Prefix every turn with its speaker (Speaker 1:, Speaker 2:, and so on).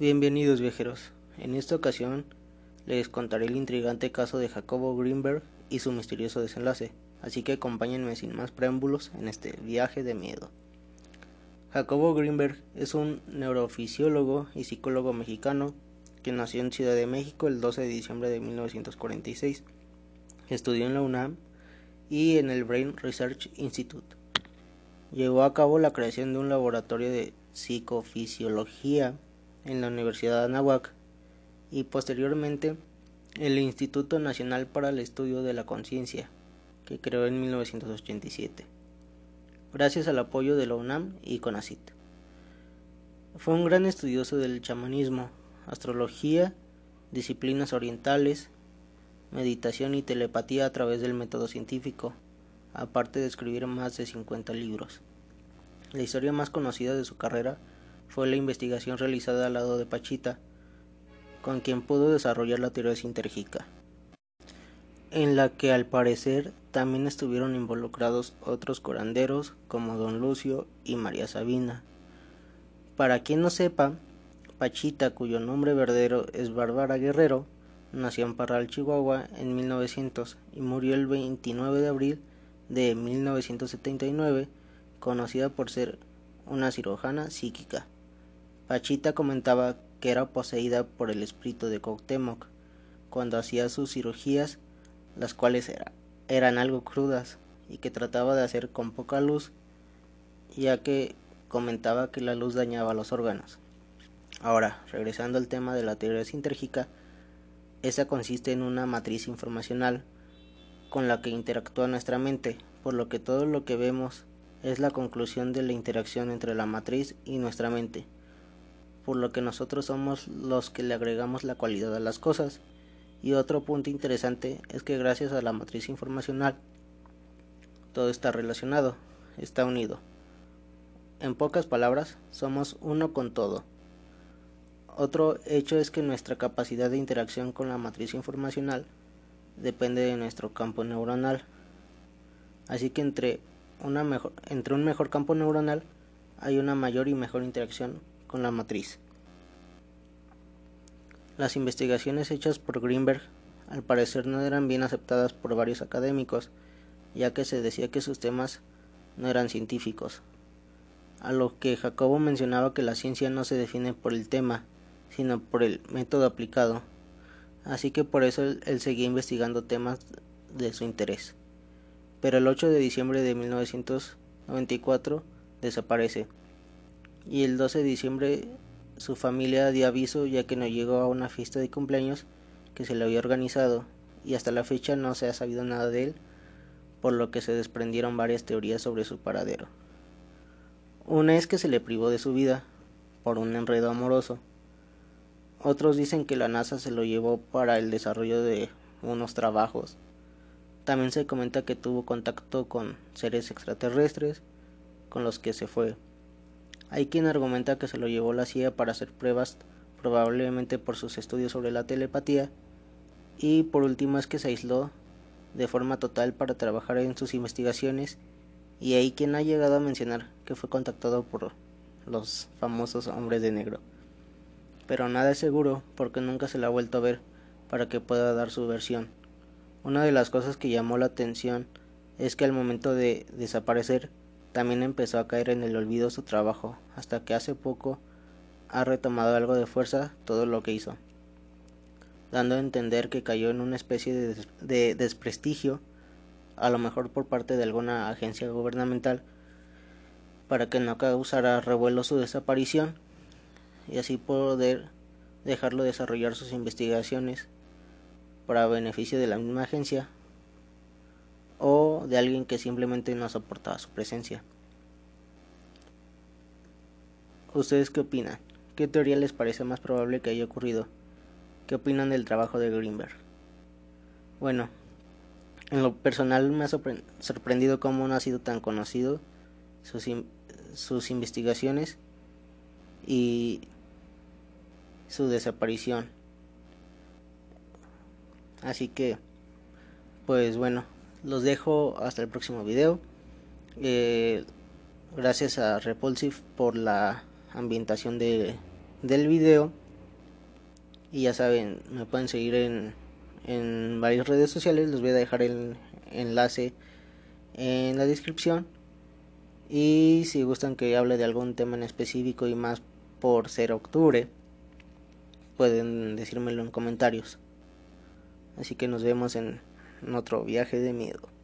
Speaker 1: Bienvenidos viajeros. En esta ocasión les contaré el intrigante caso de Jacobo Greenberg y su misterioso desenlace, así que acompáñenme sin más preámbulos en este viaje de miedo. Jacobo Greenberg es un neurofisiólogo y psicólogo mexicano que nació en Ciudad de México el 12 de diciembre de 1946. Estudió en la UNAM y en el Brain Research Institute. Llevó a cabo la creación de un laboratorio de psicofisiología en la Universidad de Anáhuac y posteriormente el Instituto Nacional para el Estudio de la Conciencia, que creó en 1987, gracias al apoyo de la UNAM y CONACIT. Fue un gran estudioso del chamanismo, astrología, disciplinas orientales, meditación y telepatía a través del método científico, aparte de escribir más de 50 libros. La historia más conocida de su carrera fue la investigación realizada al lado de Pachita, con quien pudo desarrollar la teoría sintérgica, en la que al parecer también estuvieron involucrados otros curanderos como Don Lucio y María Sabina. Para quien no sepa, Pachita, cuyo nombre verdadero es Bárbara Guerrero, nació en Parral, Chihuahua en 1900 y murió el 29 de abril de 1979, conocida por ser una cirujana psíquica. Pachita comentaba que era poseída por el espíritu de Cuauhtémoc cuando hacía sus cirugías, las cuales eran algo crudas y que trataba de hacer con poca luz, ya que comentaba que la luz dañaba los órganos. Ahora, regresando al tema de la teoría sintérgica, esa consiste en una matriz informacional con la que interactúa nuestra mente, por lo que todo lo que vemos es la conclusión de la interacción entre la matriz y nuestra mente por lo que nosotros somos los que le agregamos la cualidad a las cosas. Y otro punto interesante es que gracias a la matriz informacional todo está relacionado, está unido. En pocas palabras, somos uno con todo. Otro hecho es que nuestra capacidad de interacción con la matriz informacional depende de nuestro campo neuronal. Así que entre, entre un mejor campo neuronal hay una mayor y mejor interacción con la matriz. Las investigaciones hechas por Greenberg al parecer no eran bien aceptadas por varios académicos, ya que se decía que sus temas no eran científicos. A lo que Jacobo mencionaba que la ciencia no se define por el tema, sino por el método aplicado. Así que por eso él, él seguía investigando temas de su interés. Pero el 8 de diciembre de 1994 desaparece y el 12 de diciembre su familia dio aviso ya que no llegó a una fiesta de cumpleaños que se le había organizado y hasta la fecha no se ha sabido nada de él, por lo que se desprendieron varias teorías sobre su paradero. Una es que se le privó de su vida por un enredo amoroso. Otros dicen que la NASA se lo llevó para el desarrollo de unos trabajos. También se comenta que tuvo contacto con seres extraterrestres con los que se fue hay quien argumenta que se lo llevó la CIA para hacer pruebas, probablemente por sus estudios sobre la telepatía, y por último es que se aisló de forma total para trabajar en sus investigaciones, y hay quien ha llegado a mencionar que fue contactado por los famosos hombres de negro. Pero nada es seguro porque nunca se la ha vuelto a ver para que pueda dar su versión. Una de las cosas que llamó la atención es que al momento de desaparecer también empezó a caer en el olvido su trabajo, hasta que hace poco ha retomado algo de fuerza todo lo que hizo, dando a entender que cayó en una especie de, de desprestigio, a lo mejor por parte de alguna agencia gubernamental, para que no causara revuelo su desaparición y así poder dejarlo desarrollar sus investigaciones para beneficio de la misma agencia o de alguien que simplemente no soportaba su presencia. ¿Ustedes qué opinan? ¿Qué teoría les parece más probable que haya ocurrido? ¿Qué opinan del trabajo de Greenberg? Bueno, en lo personal me ha sorprendido cómo no ha sido tan conocido sus, sus investigaciones y su desaparición. Así que, pues bueno, los dejo hasta el próximo video. Eh, gracias a Repulsive por la ambientación de, del video. Y ya saben, me pueden seguir en, en varias redes sociales. Les voy a dejar el enlace en la descripción. Y si gustan que hable de algún tema en específico y más por ser octubre, pueden decírmelo en comentarios. Así que nos vemos en otro viaje de miedo.